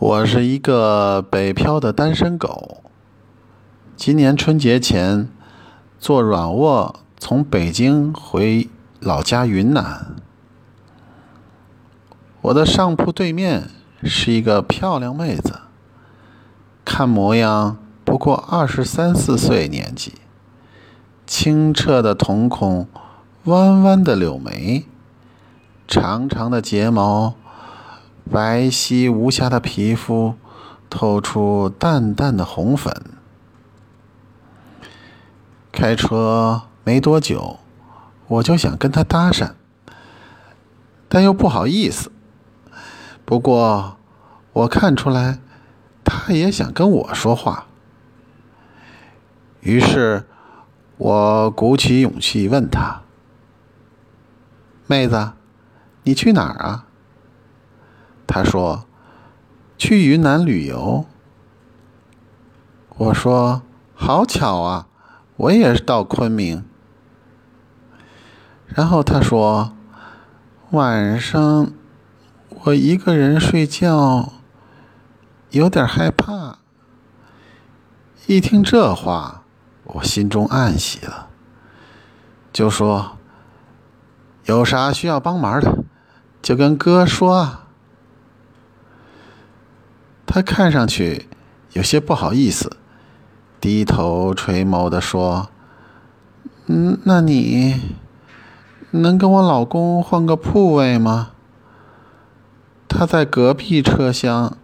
我是一个北漂的单身狗。今年春节前坐软卧从北京回老家云南。我的上铺对面是一个漂亮妹子，看模样不过二十三四岁年纪，清澈的瞳孔，弯弯的柳眉，长长的睫毛。白皙无瑕的皮肤透出淡淡的红粉。开车没多久，我就想跟他搭讪，但又不好意思。不过我看出来，他也想跟我说话。于是，我鼓起勇气问他：“妹子，你去哪儿啊？”他说：“去云南旅游。”我说：“好巧啊，我也是到昆明。”然后他说：“晚上我一个人睡觉，有点害怕。”一听这话，我心中暗喜了，就说：“有啥需要帮忙的，就跟哥说啊。”他看上去有些不好意思，低头垂眸地说：“嗯，那你能跟我老公换个铺位吗？他在隔壁车厢，